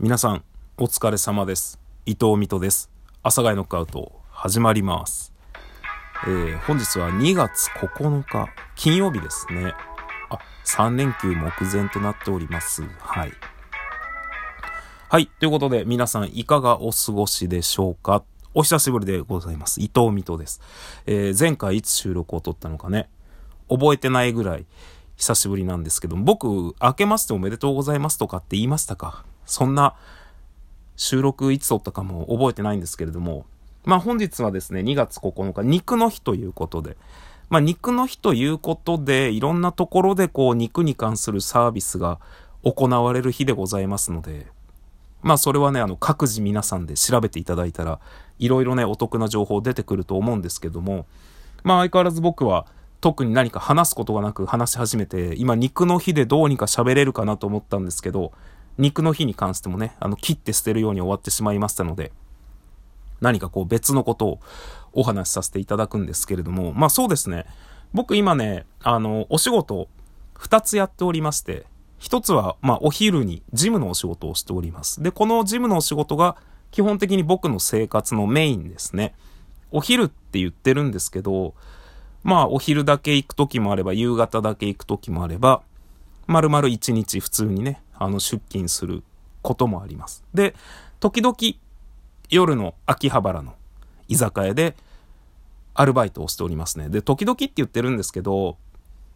皆さん、お疲れ様です。伊藤美斗です。朝がノックアウト、始まります。えー、本日は2月9日、金曜日ですね。あ、3連休目前となっております。はい。はい。ということで、皆さん、いかがお過ごしでしょうか？お久しぶりでございます。伊藤美斗です。えー、前回いつ収録を撮ったのかね、覚えてないぐらい久しぶりなんですけど、僕、明けましておめでとうございますとかって言いましたか？そんな収録いつ撮ったかも覚えてないんですけれども、まあ本日はですね、2月9日、肉の日ということで、まあ肉の日ということで、いろんなところでこう肉に関するサービスが行われる日でございますので、まあそれはね、あの各自皆さんで調べていただいたら、いろいろね、お得な情報出てくると思うんですけども、まあ相変わらず僕は特に何か話すことがなく話し始めて、今肉の日でどうにか喋れるかなと思ったんですけど、肉の日に関してもね、あの、切って捨てるように終わってしまいましたので、何かこう別のことをお話しさせていただくんですけれども、まあそうですね、僕今ね、あの、お仕事二つやっておりまして、一つは、まあお昼にジムのお仕事をしております。で、このジムのお仕事が基本的に僕の生活のメインですね。お昼って言ってるんですけど、まあお昼だけ行く時もあれば、夕方だけ行く時もあれば、丸々一日普通にね、あの、出勤することもあります。で、時々、夜の秋葉原の居酒屋で、アルバイトをしておりますね。で、時々って言ってるんですけど、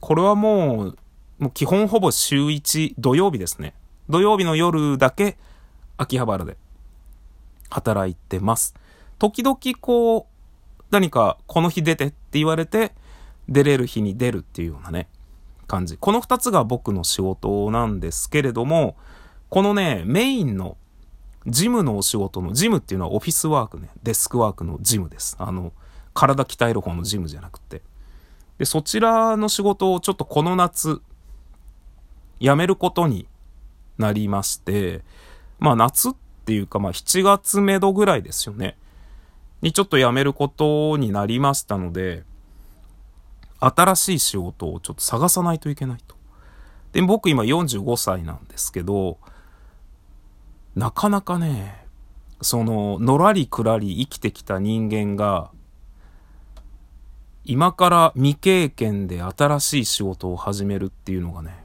これはもう、もう基本ほぼ週1土曜日ですね。土曜日の夜だけ、秋葉原で働いてます。時々こう、何かこの日出てって言われて、出れる日に出るっていうようなね、感じ。この二つが僕の仕事なんですけれども、このね、メインのジムのお仕事の、ジムっていうのはオフィスワークね、デスクワークのジムです。あの、体鍛える方のジムじゃなくて。で、そちらの仕事をちょっとこの夏、辞めることになりまして、まあ夏っていうかまあ7月目処ぐらいですよね。にちょっと辞めることになりましたので、新しい仕事をちょっと探さないといけないと。で、僕今45歳なんですけど、なかなかね、その、のらりくらり生きてきた人間が、今から未経験で新しい仕事を始めるっていうのがね、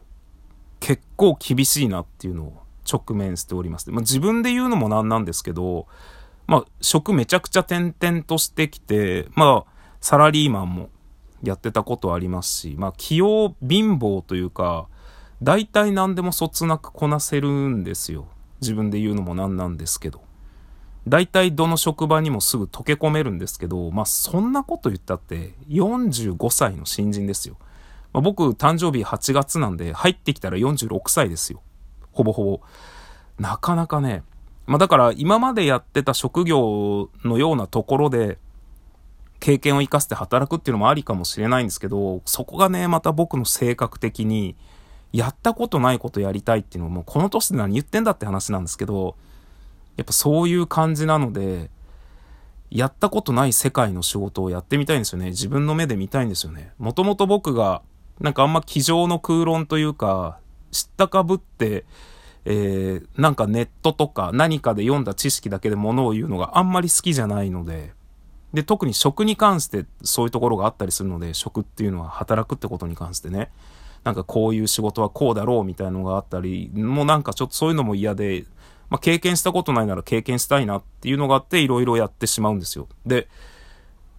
結構厳しいなっていうのを直面しております。まあ、自分で言うのもなんなんですけど、まあ、職めちゃくちゃ転々としてきて、まあ、サラリーマンもやってたことありますし、まあ、器用貧乏というか、大体何でもそつなくこなせるんですよ。自分で言うのもなんなんですけど。大体どの職場にもすぐ溶け込めるんですけど、まあ、そんなこと言ったって、45歳の新人ですよ。まあ、僕、誕生日8月なんで、入ってきたら46歳ですよ。ほぼほぼ。なかなかね、まあ、だから今までやってた職業のようなところで、経験を生かして働くっていうのもありかもしれないんですけど、そこがね、また僕の性格的に、やったことないことやりたいっていうのも、この年で何言ってんだって話なんですけど、やっぱそういう感じなので、やったことない世界の仕事をやってみたいんですよね。自分の目で見たいんですよね。もともと僕が、なんかあんま机上の空論というか、知ったかぶって、えー、なんかネットとか何かで読んだ知識だけで物を言うのがあんまり好きじゃないので、で、特に食に関してそういうところがあったりするので、食っていうのは働くってことに関してね、なんかこういう仕事はこうだろうみたいのがあったり、もうなんかちょっとそういうのも嫌で、まあ、経験したことないなら経験したいなっていうのがあって、いろいろやってしまうんですよ。で、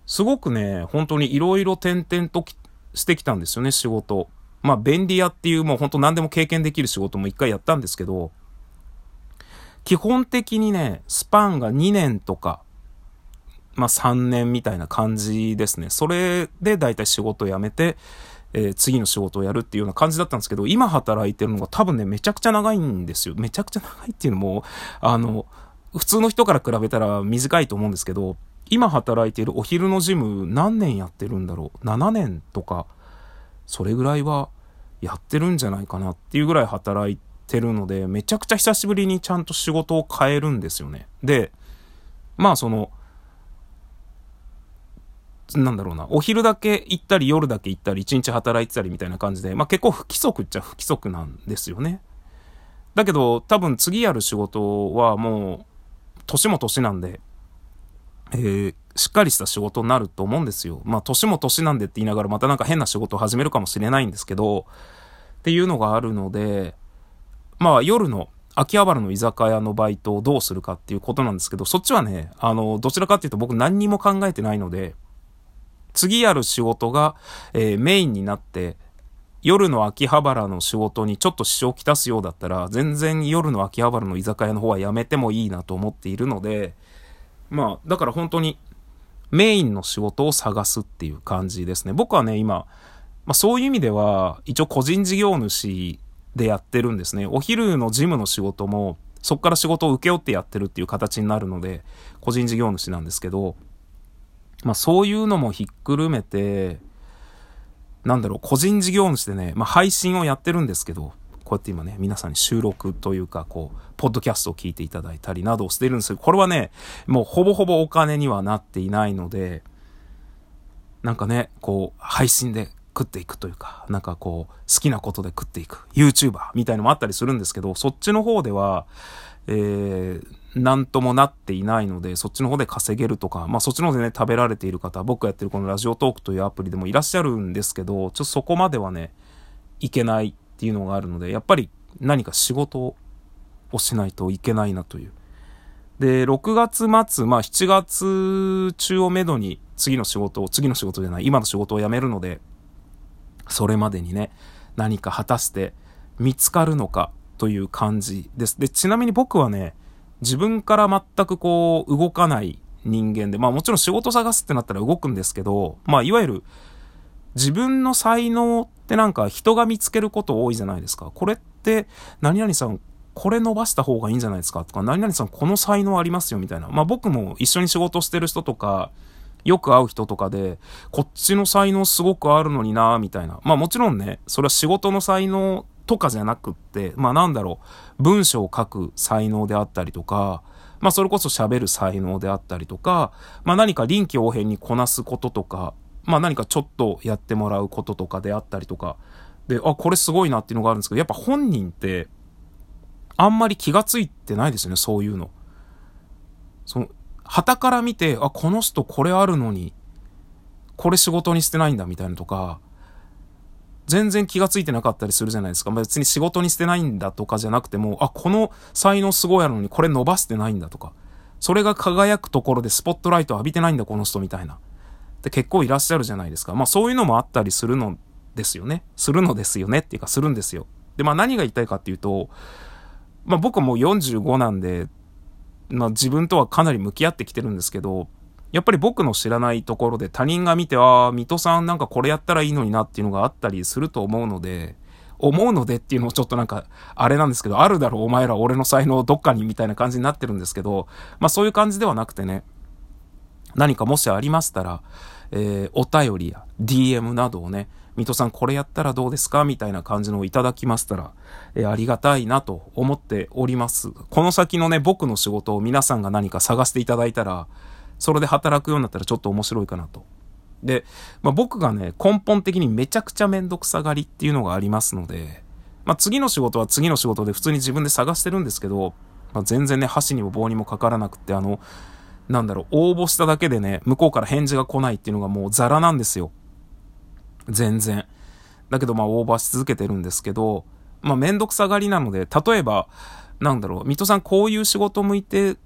すごくね、本当にいろいろ転々としてきたんですよね、仕事。まあ、便利屋っていうもう本当何でも経験できる仕事も一回やったんですけど、基本的にね、スパンが2年とか、まあ3年みたいな感じですね。それで大体仕事を辞めて、えー、次の仕事をやるっていうような感じだったんですけど、今働いてるのが多分ね、めちゃくちゃ長いんですよ。めちゃくちゃ長いっていうのも、あの、普通の人から比べたら短いと思うんですけど、今働いているお昼のジム何年やってるんだろう ?7 年とか、それぐらいはやってるんじゃないかなっていうぐらい働いてるので、めちゃくちゃ久しぶりにちゃんと仕事を変えるんですよね。で、まあその、なんだろうな、お昼だけ行ったり夜だけ行ったり一日働いてたりみたいな感じで、まあ結構不規則っちゃ不規則なんですよね。だけど、多分次やる仕事はもう、年も年なんで、えー、しっかりした仕事になると思うんですよ。まあ、年も年なんでって言いながらまたなんか変な仕事を始めるかもしれないんですけど、っていうのがあるので、まあ、夜の秋葉原の居酒屋のバイトをどうするかっていうことなんですけど、そっちはね、あの、どちらかっていうと僕何にも考えてないので、次やる仕事が、えー、メインになって、夜の秋葉原の仕事にちょっと支障をきたすようだったら、全然夜の秋葉原の居酒屋の方はやめてもいいなと思っているので、まあ、だから本当にメインの仕事を探すっていう感じですね。僕はね、今、まあそういう意味では、一応個人事業主でやってるんですね。お昼のジムの仕事も、そこから仕事を請け負ってやってるっていう形になるので、個人事業主なんですけど、まあそういうのもひっくるめて、なんだろう、個人事業主でね、まあ配信をやってるんですけど、こうやって今ね、皆さんに収録というか、こう、ポッドキャストを聞いていただいたりなどをしてるんですけど、これはね、もうほぼほぼお金にはなっていないので、なんかね、こう、配信で食っていくというか、なんかこう、好きなことで食っていく、YouTuber みたいのもあったりするんですけど、そっちの方では、えー、なんともなっていないので、そっちの方で稼げるとか、まあそっちの方でね、食べられている方、僕がやってるこのラジオトークというアプリでもいらっしゃるんですけど、ちょっとそこまではね、いけないっていうのがあるので、やっぱり何か仕事をしないといけないなという。で、6月末、まあ7月中をめどに次の仕事を、次の仕事じゃない、今の仕事を辞めるので、それまでにね、何か果たして見つかるのかという感じです。で、ちなみに僕はね、自分から全くこう動かない人間で、まあもちろん仕事探すってなったら動くんですけど、まあいわゆる自分の才能ってなんか人が見つけること多いじゃないですか。これって、何々さん、これ伸ばした方がいいんじゃないですか？とか、何々さんこの才能ありますよみたいな。まあ僕も一緒に仕事してる人とか、よく会う人とかで、こっちの才能すごくあるのになみたいな。まあもちろんね、それは仕事の才能とかじゃなくって、まあなんだろう、文章を書く才能であったりとか、まあそれこそ喋る才能であったりとか、まあ何か臨機応変にこなすこととか、まあ何かちょっとやってもらうこととかであったりとか、で、あ、これすごいなっていうのがあるんですけど、やっぱ本人って、あんまり気がついてないですよね、そういうの。その、旗から見て、あ、この人これあるのに、これ仕事にしてないんだみたいなとか、全然気がついてなかったりするじゃないですか。別に仕事にしてないんだとかじゃなくても、あ、この才能すごいあるのにこれ伸ばしてないんだとか、それが輝くところでスポットライト浴びてないんだ、この人みたいな。って結構いらっしゃるじゃないですか。まあそういうのもあったりするのですよね。するのですよねっていうかするんですよ。で、まあ何が言いたいかっていうと、まあ僕もう45なんで、まあ自分とはかなり向き合ってきてるんですけど、やっぱり僕の知らないところで他人が見て、ああ、水戸さんなんかこれやったらいいのになっていうのがあったりすると思うので、思うのでっていうのをちょっとなんか、あれなんですけど、あるだろうお前ら俺の才能どっかにみたいな感じになってるんですけど、まあそういう感じではなくてね、何かもしありましたら、えー、お便りや DM などをね、水戸さんこれやったらどうですかみたいな感じのをいただきましたら、えー、ありがたいなと思っております。この先のね、僕の仕事を皆さんが何か探していただいたら、それで働くようになったらちょっと面白いかなと。で、まあ、僕がね、根本的にめちゃくちゃめんどくさがりっていうのがありますので、まあ、次の仕事は次の仕事で普通に自分で探してるんですけど、まあ、全然ね、箸にも棒にもかからなくって、あの、なんだろう、応募しただけでね、向こうから返事が来ないっていうのがもうザラなんですよ。全然。だけどまあ応募し続けてるんですけど、まあめんどくさがりなので、例えば、なんだろう、水戸さんこういう仕事向いて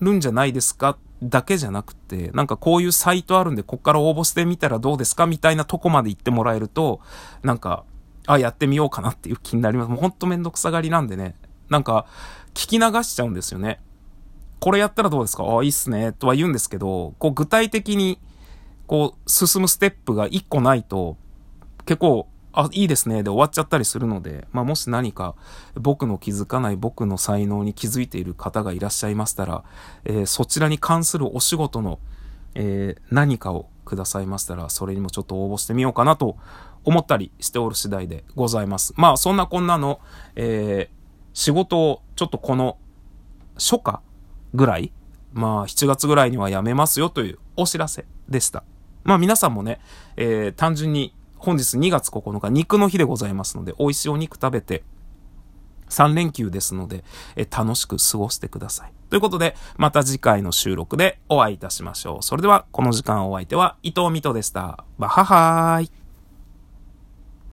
るんじゃないですかだけじゃなくて、なんかこういうサイトあるんで、こっから応募してみたらどうですかみたいなとこまで言ってもらえると、なんか、あ、やってみようかなっていう気になります。もうほんとめんどくさがりなんでね、なんか、聞き流しちゃうんですよね。これやったらどうですか？あ、いいっすね。とは言うんですけど、こう具体的に、こう進むステップが一個ないと、結構、あ、いいですね。で終わっちゃったりするので、まあもし何か僕の気づかない僕の才能に気づいている方がいらっしゃいましたら、えー、そちらに関するお仕事の、えー、何かをくださいましたら、それにもちょっと応募してみようかなと思ったりしておる次第でございます。まあそんなこんなの、えー、仕事をちょっとこの初夏ぐらい、まあ7月ぐらいには辞めますよというお知らせでした。まあ皆さんもね、えー、単純に本日2月9日肉の日でございますので、美味しいお肉食べて、3連休ですので、え楽しく過ごしてください。ということで、また次回の収録でお会いいたしましょう。それでは、この時間お相手は伊藤美斗でした。バハハーイ。